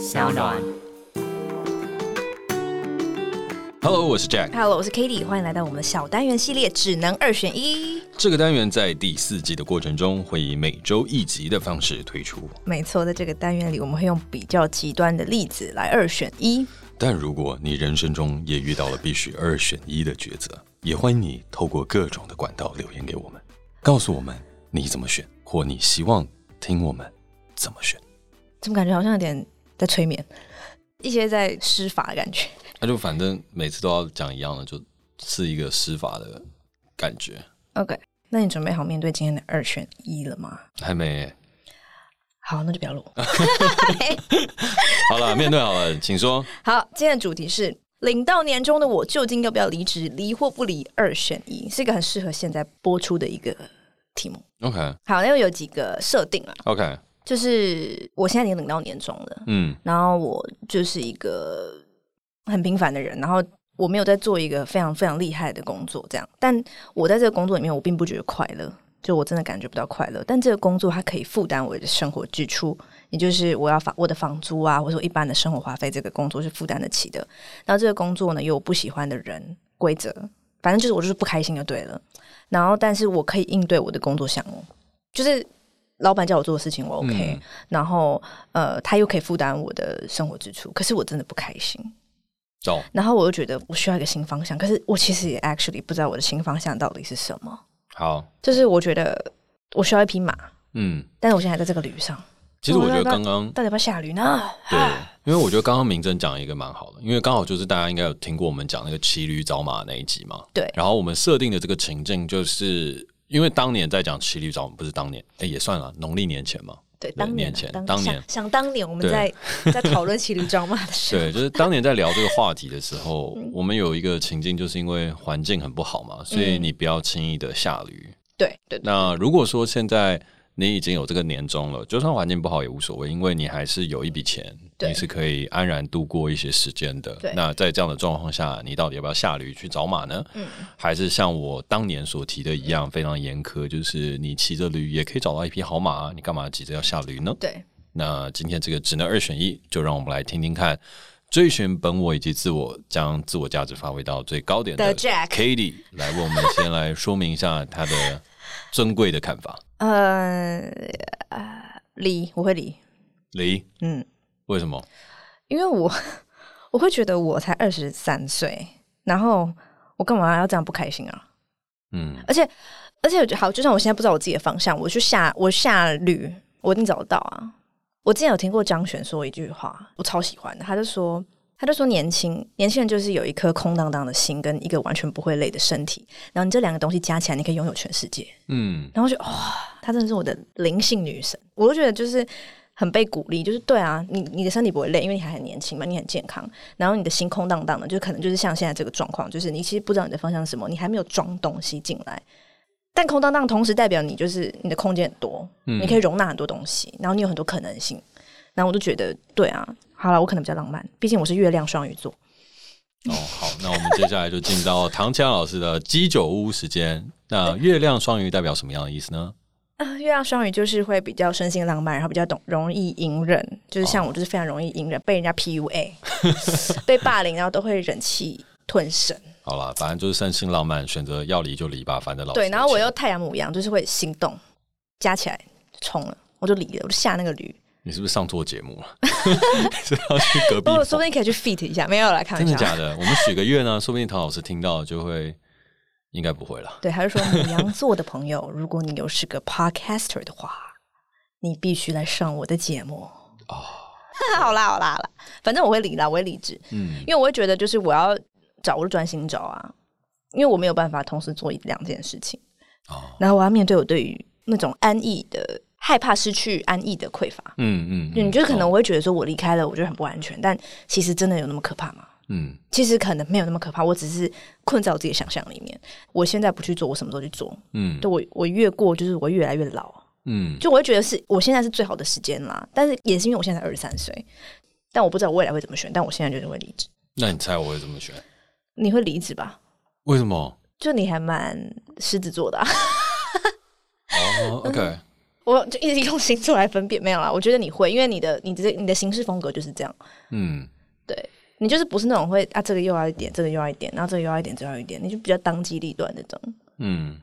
小暖。Hello，我是 Jack。Hello，我是 Cady。欢迎来到我们的小单元系列，只能二选一。这个单元在第四季的过程中，会以每周一集的方式推出。没错，在这个单元里，我们会用比较极端的例子来二选一。但如果你人生中也遇到了必须二选一的抉择，也欢迎你透过各种的管道留言给我们，告诉我们你怎么选，或你希望听我们怎么选。怎么感觉好像有点在催眠，一些在施法的感觉。那就反正每次都要讲一样的，就是一个施法的感觉。OK，那你准备好面对今天的二选一了吗？还没。好，那就不要录。好了，面对好了，请说。好，今天的主题是领到年终的我究竟要不要离职？离或不离，二选一，是一个很适合现在播出的一个题目。OK，好，那有几个设定啊。OK，就是我现在已经领到年终了，嗯，然后我就是一个。很平凡的人，然后我没有在做一个非常非常厉害的工作，这样。但我在这个工作里面，我并不觉得快乐，就我真的感觉不到快乐。但这个工作它可以负担我的生活支出，也就是我要房我的房租啊，或者说一般的生活花费，这个工作是负担得起的。然后这个工作呢，有我不喜欢的人、规则，反正就是我就是不开心就对了。然后，但是我可以应对我的工作项目，就是老板叫我做的事情，我 OK、嗯。然后，呃，他又可以负担我的生活支出，可是我真的不开心。走，然后我又觉得我需要一个新方向，可是我其实也 actually 不知道我的新方向到底是什么。好，就是我觉得我需要一匹马，嗯，但是我现在还在这个驴上。其实我觉得刚刚大家要不要下驴呢？对，因为我觉得刚刚明真讲一个蛮好的，因为刚好就是大家应该有听过我们讲那个骑驴找马那一集嘛。对，然后我们设定的这个情境，就是因为当年在讲骑驴找马，不是当年，哎，也算了，农历年前嘛。对，当年，年前，当年想，想当年我们在 在讨论骑驴找马的时候，对，就是当年在聊这个话题的时候，我们有一个情境，就是因为环境很不好嘛，所以你不要轻易的下驴。对对。那如果说现在。你已经有这个年终了，就算环境不好也无所谓，因为你还是有一笔钱，你是可以安然度过一些时间的。那在这样的状况下，你到底要不要下驴去找马呢？嗯，还是像我当年所提的一样，非常严苛，就是你骑着驴也可以找到一匹好马，你干嘛急着要下驴呢？对。那今天这个只能二选一，就让我们来听听看，追寻本我以及自我，将自我价值发挥到最高点的 Katie 来为我们先来说明一下他的尊贵的看法。呃，离我会离离，嗯，为什么？因为我我会觉得我才二十三岁，然后我干嘛要这样不开心啊？嗯，而且而且好，就算我现在不知道我自己的方向，我去下我下驴，我一定找得到啊！我之前有听过张悬说一句话，我超喜欢的，他就说。他就说年：轻年轻人就是有一颗空荡荡的心，跟一个完全不会累的身体。然后你这两个东西加起来，你可以拥有全世界。嗯，然后就哇，她真的是我的灵性女神。我都觉得就是很被鼓励，就是对啊，你你的身体不会累，因为你还很年轻嘛，你很健康。然后你的心空荡荡的，就可能就是像现在这个状况，就是你其实不知道你的方向是什么，你还没有装东西进来。但空荡荡同时代表你就是你的空间很多，嗯，你可以容纳很多东西，然后你有很多可能性。然后我就觉得，对啊。好了，我可能比较浪漫，毕竟我是月亮双鱼座。哦，好，那我们接下来就进到唐綺阳老师的鸡酒屋时间。那月亮双鱼代表什么样的意思呢？啊，月亮双鱼就是会比较生性浪漫，然后比较懂容易隐忍，就是像我就是非常容易隐忍，被人家 PUA，被霸凌，然后都会忍气吞声。好了，反正就是生性浪漫，选择要离就离吧，反正老对。然后我又太阳母羊，就是会心动，加起来冲了，我就离了，我就下那个驴。你是不是上错节目了？是要去隔壁？我说不定可以去 fit 一下，没有来看。真的假的？我们许个愿呢，说不定唐老师听到就会，应该不会了。对，还是说你羊座的朋友，如果你又是个 podcaster 的话，你必须来上我的节目哦。好啦，好啦，好啦，反正我会理啦，我会理智。嗯，因为我会觉得，就是我要找，我就专心找啊，因为我没有办法同时做一两件事情。哦，然后我要面对我对于那种安逸的。害怕失去安逸的匮乏，嗯嗯，嗯，你就可能我会觉得说，我离开了，我觉得很不安全，但其实真的有那么可怕吗？嗯，其实可能没有那么可怕，我只是困在我自己的想象里面。我现在不去做，我什么时候去做？嗯，对我我越过，就是我越来越老，嗯，就我会觉得是我现在是最好的时间啦。但是也是因为我现在才二十三岁，但我不知道我未来会怎么选，但我现在就是会离职。那你猜我会怎么选？你会离职吧？为什么？就你还蛮狮子座的啊。哦，OK。我就一直用星座来分辨，没有啦。我觉得你会，因为你的你的你的行事风格就是这样。嗯，对，你就是不是那种会啊，这个又要一点，这个又要一点，然后这个又要一点，这个又要一点，你就比较当机立断那种。嗯，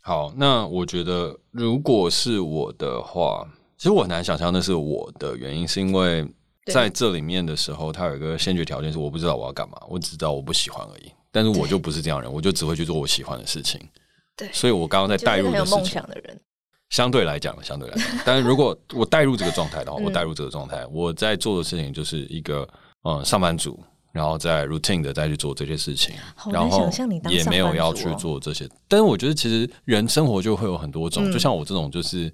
好，那我觉得如果是我的话，其实我很难想象那是我的原因，是因为在这里面的时候，它有一个先决条件是我不知道我要干嘛，我只知道我不喜欢而已。但是我就不是这样人，我就只会去做我喜欢的事情。对，所以我刚刚在带入的事情。梦想的人。相对来讲，相对来讲，但是如果我带入这个状态的话，我带入这个状态，我在做的事情就是一个嗯上班族，然后在 routine 的再去做这些事情，然后也没有要去做这些。但是我觉得其实人生活就会有很多种，就像我这种就是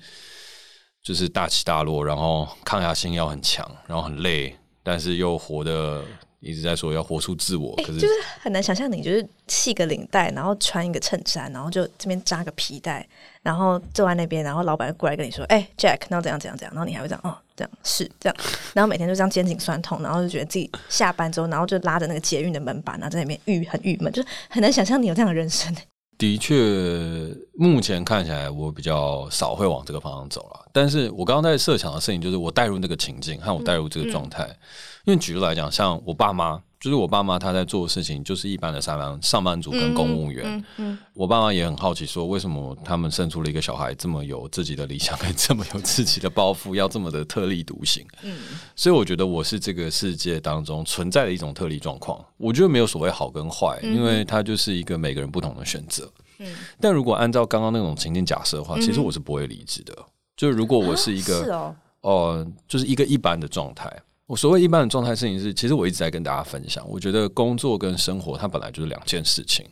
就是大起大落，然后抗压性要很强，然后很累，但是又活得。一直在说要活出自我，可是就是很难想象你就是系个领带，然后穿一个衬衫，然后就这边扎个皮带，然后坐在那边，然后老板过来跟你说：“哎，Jack，然后怎样怎样怎样。”然后你还会这样哦，这样是这样，然后每天就这样肩颈酸痛，然后就觉得自己下班之后，然后就拉着那个捷运的门板，然后在那边郁很郁闷，就是很难想象你有这样的人生。的确，目前看起来我比较少会往这个方向走了。但是我刚刚在设想的事情，就是我带入那个情境，和我带入这个状态。嗯嗯因为举例来讲，像我爸妈，就是我爸妈，他在做的事情就是一般的上班上班族跟公务员。嗯嗯嗯、我爸妈也很好奇，说为什么他们生出了一个小孩这么有自己的理想，跟这么有自己的抱负，要这么的特立独行。嗯、所以我觉得我是这个世界当中存在的一种特例状况。我觉得没有所谓好跟坏，因为它就是一个每个人不同的选择。嗯、但如果按照刚刚那种情境假设的话，其实我是不会离职的。嗯、就是如果我是一个，哦，哦、呃，就是一个一般的状态。我所谓一般的状态，事情是，其实我一直在跟大家分享。我觉得工作跟生活，它本来就是两件事情。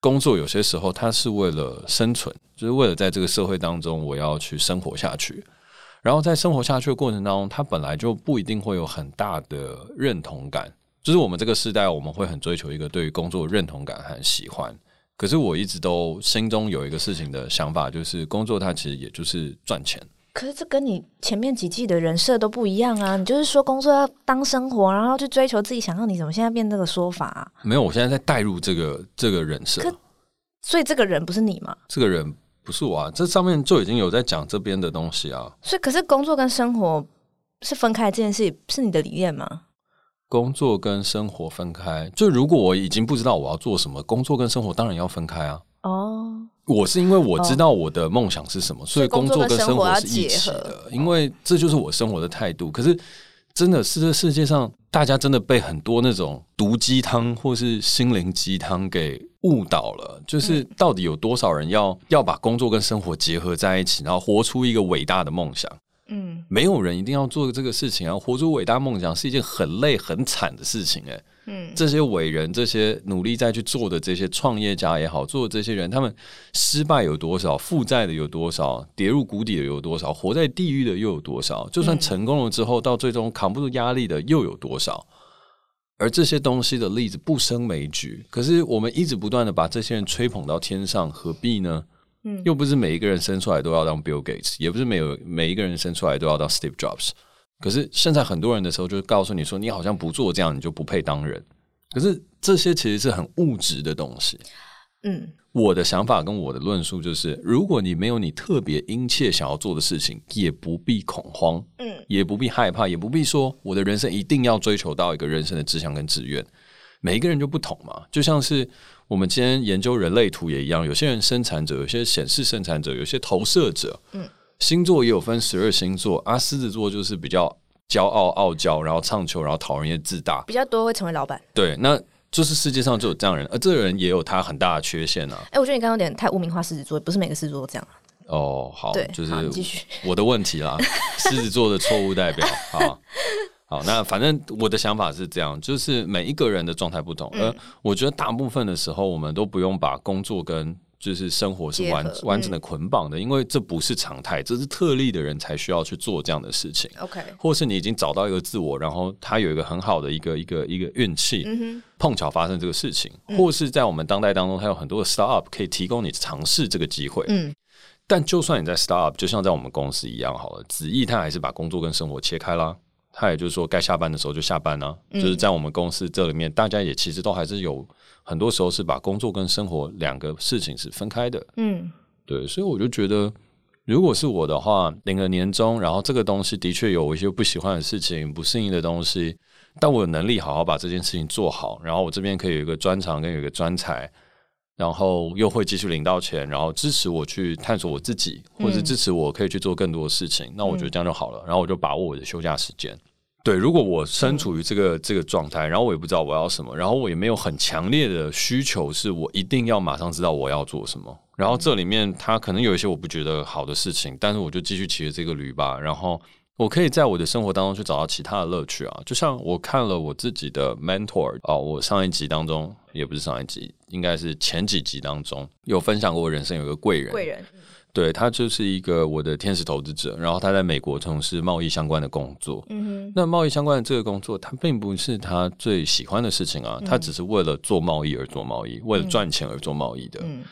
工作有些时候，它是为了生存，就是为了在这个社会当中，我要去生活下去。然后在生活下去的过程当中，它本来就不一定会有很大的认同感。就是我们这个时代，我们会很追求一个对于工作认同感和喜欢。可是我一直都心中有一个事情的想法，就是工作它其实也就是赚钱。可是这跟你前面几季的人设都不一样啊！你就是说工作要当生活，然后去追求自己想要，你怎么现在变这个说法啊？没有，我现在在带入这个这个人设。所以这个人不是你吗？这个人不是我啊！这上面就已经有在讲这边的东西啊。所以，可是工作跟生活是分开这件事，是你的理念吗？工作跟生活分开，就如果我已经不知道我要做什么，工作跟生活当然要分开啊。哦。我是因为我知道我的梦想是什么，所以工作跟生活是一起的，因为这就是我生活的态度。可是，真的是这世界上，大家真的被很多那种毒鸡汤或是心灵鸡汤给误导了。就是到底有多少人要要把工作跟生活结合在一起，然后活出一个伟大的梦想？嗯，没有人一定要做这个事情啊！活出伟大梦想是一件很累很惨的事情，欸，诶。嗯，这些伟人，这些努力在去做的这些创业家也好，做的这些人，他们失败有多少，负债的有多少，跌入谷底的有多少，活在地狱的又有多少？就算成功了之后，到最终扛不住压力的又有多少？而这些东西的例子不胜枚举。可是我们一直不断的把这些人吹捧到天上，何必呢？嗯，又不是每一个人生出来都要当 Bill Gates，也不是每有每一个人生出来都要当 Steve Jobs。可是现在很多人的时候，就告诉你说，你好像不做这样，你就不配当人。可是这些其实是很物质的东西。嗯，我的想法跟我的论述就是，如果你没有你特别殷切想要做的事情，也不必恐慌，嗯，也不必害怕，也不必说我的人生一定要追求到一个人生的志向跟志愿。每一个人就不同嘛，就像是我们今天研究人类图也一样，有些人生产者，有些显示生产者，有些投射者，嗯。星座也有分十二星座啊，狮子座就是比较骄傲、傲娇，然后唱球，然后讨人厌、自大，比较多会成为老板。对，那就是世界上就有这样人，而这个人也有他很大的缺陷啊。哎、欸，我觉得你刚刚有点太污名化狮子座，不是每个狮子座都这样。哦，好，对，就是继续我的问题啦，狮子座的错误代表。好，好，那反正我的想法是这样，就是每一个人的状态不同，而、嗯、我觉得大部分的时候，我们都不用把工作跟就是生活是完完整的捆绑的，嗯、因为这不是常态，这是特例的人才需要去做这样的事情。OK，或是你已经找到一个自我，然后他有一个很好的一个一个一个运气，嗯、碰巧发生这个事情，嗯、或是在我们当代当中，他有很多的 startup 可以提供你尝试这个机会。嗯，但就算你在 startup，就像在我们公司一样好了，子毅他还是把工作跟生活切开啦。他也就是说，该下班的时候就下班呢、啊。嗯、就是在我们公司这里面，大家也其实都还是有。很多时候是把工作跟生活两个事情是分开的，嗯，对，所以我就觉得如果是我的话，领了年终，然后这个东西的确有一些不喜欢的事情、不适应的东西，但我有能力好好把这件事情做好，然后我这边可以有一个专长跟有一个专才，然后又会继续领到钱，然后支持我去探索我自己，或者支持我可以去做更多的事情，嗯、那我觉得这样就好了。然后我就把握我的休假时间。对，如果我身处于这个这个状态，然后我也不知道我要什么，然后我也没有很强烈的需求，是我一定要马上知道我要做什么。然后这里面它可能有一些我不觉得好的事情，但是我就继续骑着这个驴吧。然后我可以在我的生活当中去找到其他的乐趣啊。就像我看了我自己的 mentor 啊，我上一集当中也不是上一集，应该是前几集当中有分享过，我人生有一个贵人。贵人。对，他就是一个我的天使投资者，然后他在美国从事贸易相关的工作。嗯哼，那贸易相关的这个工作，他并不是他最喜欢的事情啊，嗯、他只是为了做贸易而做贸易，为了赚钱而做贸易的。嗯，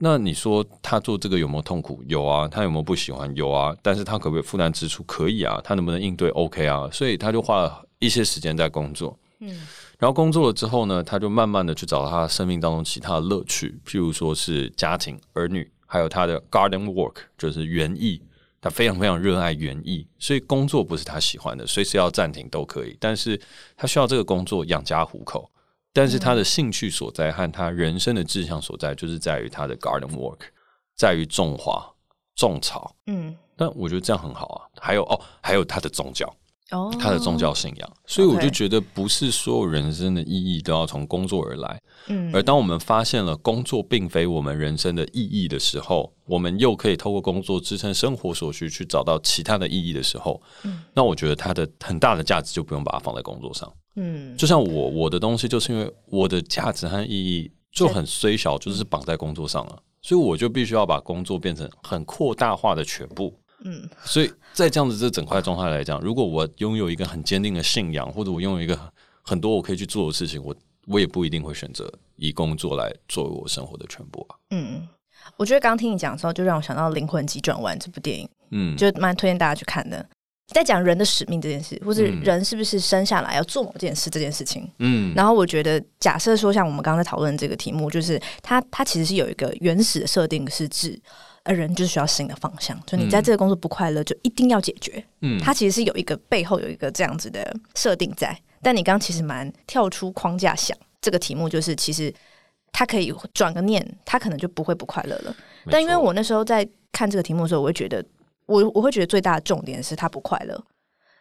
那你说他做这个有没有痛苦？有啊，他有没有不喜欢？有啊，但是他可不可以负担支出？可以啊，他能不能应对？OK 啊，所以他就花了一些时间在工作。嗯，然后工作了之后呢，他就慢慢的去找他生命当中其他的乐趣，譬如说是家庭、儿女。还有他的 garden work，就是园艺，他非常非常热爱园艺，所以工作不是他喜欢的，随时要暂停都可以。但是他需要这个工作养家糊口，但是他的兴趣所在和他人生的志向所在，就是在于他的 garden work，在于种花、种草。嗯，但我觉得这样很好啊。还有哦，还有他的宗教。哦，他的宗教信仰，所以我就觉得不是所有人生的意义都要从工作而来。嗯，而当我们发现了工作并非我们人生的意义的时候，我们又可以透过工作支撑生活所需，去找到其他的意义的时候，嗯，那我觉得它的很大的价值就不用把它放在工作上。嗯，就像我我的东西，就是因为我的价值和意义就很虽小，就是绑在工作上了，所以我就必须要把工作变成很扩大化的全部。嗯，所以在这样子这整块状态来讲，如果我拥有一个很坚定的信仰，或者我拥有一个很多我可以去做的事情，我我也不一定会选择以工作来作为我生活的全部啊。嗯，我觉得刚刚听你讲的时候，就让我想到《灵魂急转弯》这部电影，嗯，就蛮推荐大家去看的。在讲人的使命这件事，或者人是不是生下来要做某件事这件事情，嗯，然后我觉得，假设说像我们刚刚在讨论这个题目，就是它它其实是有一个原始的设定是指。而人就是需要新的方向，就你在这个工作不快乐，就一定要解决。嗯，它其实是有一个背后有一个这样子的设定在。但你刚刚其实蛮跳出框架想这个题目，就是其实他可以转个念，他可能就不会不快乐了。但因为我那时候在看这个题目的时候，我会觉得，我我会觉得最大的重点是他不快乐。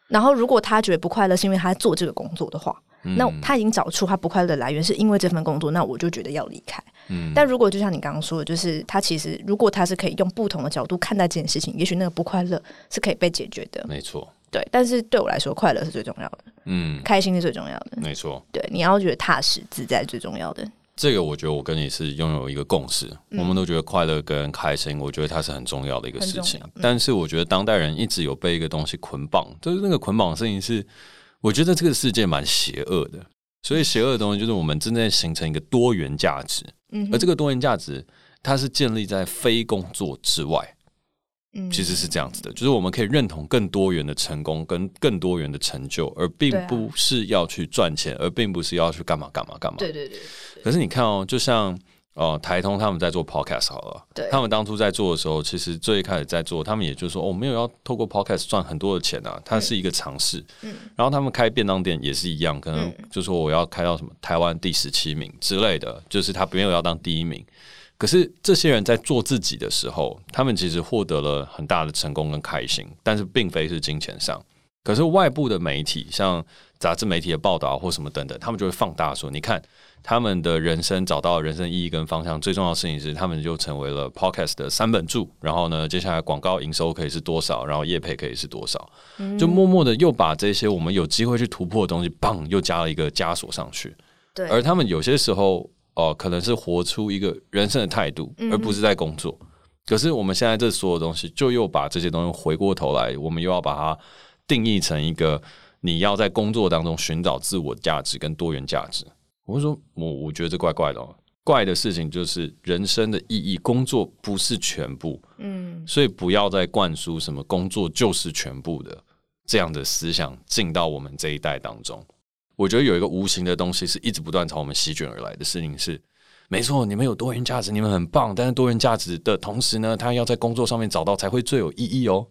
然后如果他觉得不快乐是因为他做这个工作的话。那他已经找出他不快乐的来源，是因为这份工作，那我就觉得要离开。嗯，但如果就像你刚刚说的，就是他其实如果他是可以用不同的角度看待这件事情，也许那个不快乐是可以被解决的。没错，对。但是对我来说，快乐是最重要的。嗯，开心是最重要的。没错，对，你要觉得踏实自在最重要的。这个我觉得我跟你是拥有一个共识，嗯、我们都觉得快乐跟开心，我觉得它是很重要的一个事情。嗯、但是我觉得当代人一直有被一个东西捆绑，就是那个捆绑的事情是。我觉得这个世界蛮邪恶的，所以邪恶的东西就是我们正在形成一个多元价值，嗯，而这个多元价值它是建立在非工作之外，嗯，其实是这样子的，就是我们可以认同更多元的成功跟更多元的成就，而并不是要去赚钱，而并不是要去干嘛干嘛干嘛，对对对。可是你看哦，就像。哦，台通他们在做 podcast 好了，对，他们当初在做的时候，其实最一开始在做，他们也就是说，哦，没有要透过 podcast 赚很多的钱啊，它是一个尝试。嗯，然后他们开便当店也是一样，可能就说我要开到什么台湾第十七名之类的，就是他没有要当第一名。可是这些人在做自己的时候，他们其实获得了很大的成功跟开心，但是并非是金钱上。可是外部的媒体，像杂志媒体的报道或什么等等，他们就会放大说，你看。他们的人生找到了人生意义跟方向，最重要的事情是，他们就成为了 Podcast 的三本柱。然后呢，接下来广告营收可以是多少，然后业配可以是多少，就默默的又把这些我们有机会去突破的东西，棒，又加了一个枷锁上去。对，而他们有些时候，哦、呃，可能是活出一个人生的态度，而不是在工作。可是我们现在这所有东西，就又把这些东西回过头来，我们又要把它定义成一个，你要在工作当中寻找自我价值跟多元价值。我会说，我我觉得这怪怪的哦。怪的事情就是人生的意义，工作不是全部，嗯，所以不要再灌输什么工作就是全部的这样的思想进到我们这一代当中。我觉得有一个无形的东西是一直不断朝我们席卷而来的事情是，没错，你们有多元价值，你们很棒。但是多元价值的同时呢，他要在工作上面找到才会最有意义哦。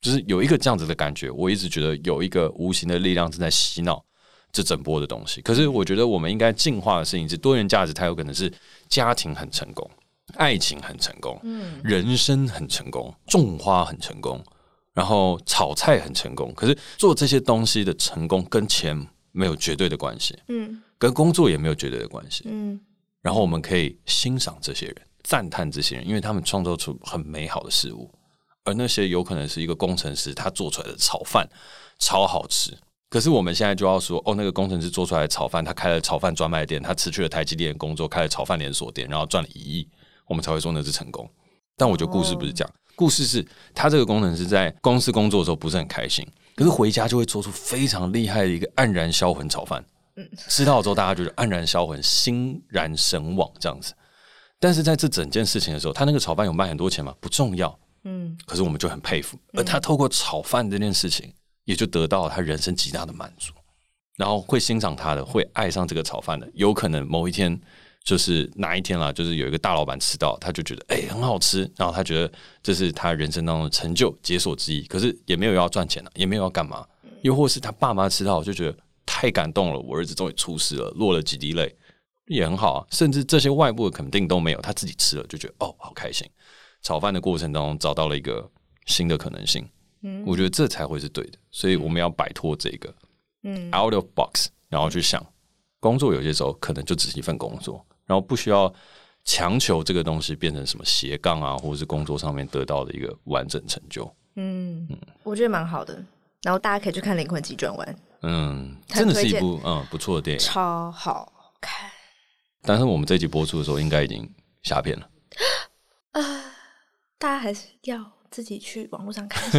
就是有一个这样子的感觉，我一直觉得有一个无形的力量正在洗脑这整波的东西。可是我觉得我们应该进化的事情是多元价值，它有可能是家庭很成功，爱情很成功，嗯，人生很成功，种花很成功，然后炒菜很成功。可是做这些东西的成功跟钱没有绝对的关系，嗯，跟工作也没有绝对的关系，嗯。然后我们可以欣赏这些人，赞叹这些人，因为他们创造出很美好的事物。而那些有可能是一个工程师，他做出来的炒饭超好吃。可是我们现在就要说，哦，那个工程师做出来的炒饭，他开了炒饭专卖店，他辞去了台积电工作，开了炒饭连锁店，然后赚了一亿，我们才会说那是成功。但我觉得故事不是这样，故事是他这个工程师在公司工作的时候不是很开心，可是回家就会做出非常厉害的一个黯然销魂炒饭。吃到之后大家就是黯然销魂、欣然神往这样子。但是在这整件事情的时候，他那个炒饭有卖很多钱吗？不重要。嗯，可是我们就很佩服，而他透过炒饭这件事情，也就得到了他人生极大的满足。然后会欣赏他的，会爱上这个炒饭的，有可能某一天就是哪一天啦，就是有一个大老板吃到，他就觉得哎、欸、很好吃，然后他觉得这是他人生当中的成就解锁之一。可是也没有要赚钱了，也没有要干嘛，又或是他爸妈吃到就觉得太感动了，我儿子终于出师了，落了几滴泪，也很好啊。甚至这些外部的肯定都没有，他自己吃了就觉得哦好开心。炒饭的过程当中找到了一个新的可能性，嗯，我觉得这才会是对的，所以我们要摆脱这个，嗯，out of box，然后去想工作有些时候可能就只是一份工作，然后不需要强求这个东西变成什么斜杠啊，或者是工作上面得到的一个完整成就，嗯。嗯，我觉得蛮好的，然后大家可以去看《灵魂急转弯》，嗯，真的是一部嗯不错的电影，超好看，但是我们这集播出的时候应该已经下片了，啊。大家还是要自己去网络上看。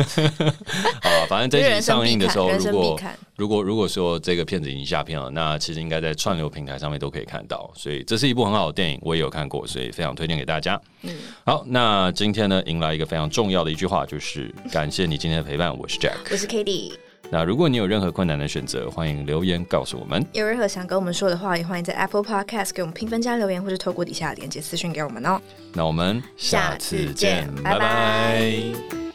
好啊，反正这集上映的时候，如果如果如果说这个片子已经下片了，那其实应该在串流平台上面都可以看到。所以这是一部很好的电影，我也有看过，所以非常推荐给大家。嗯，好，那今天呢，迎来一个非常重要的一句话，就是感谢你今天的陪伴。我是 Jack，我是 Cady。那如果你有任何困难的选择，欢迎留言告诉我们。有任何想跟我们说的话，也欢迎在 Apple Podcast 给我们评分加留言，或者透过底下的链接私讯给我们哦。那我们下次见，拜拜。拜拜。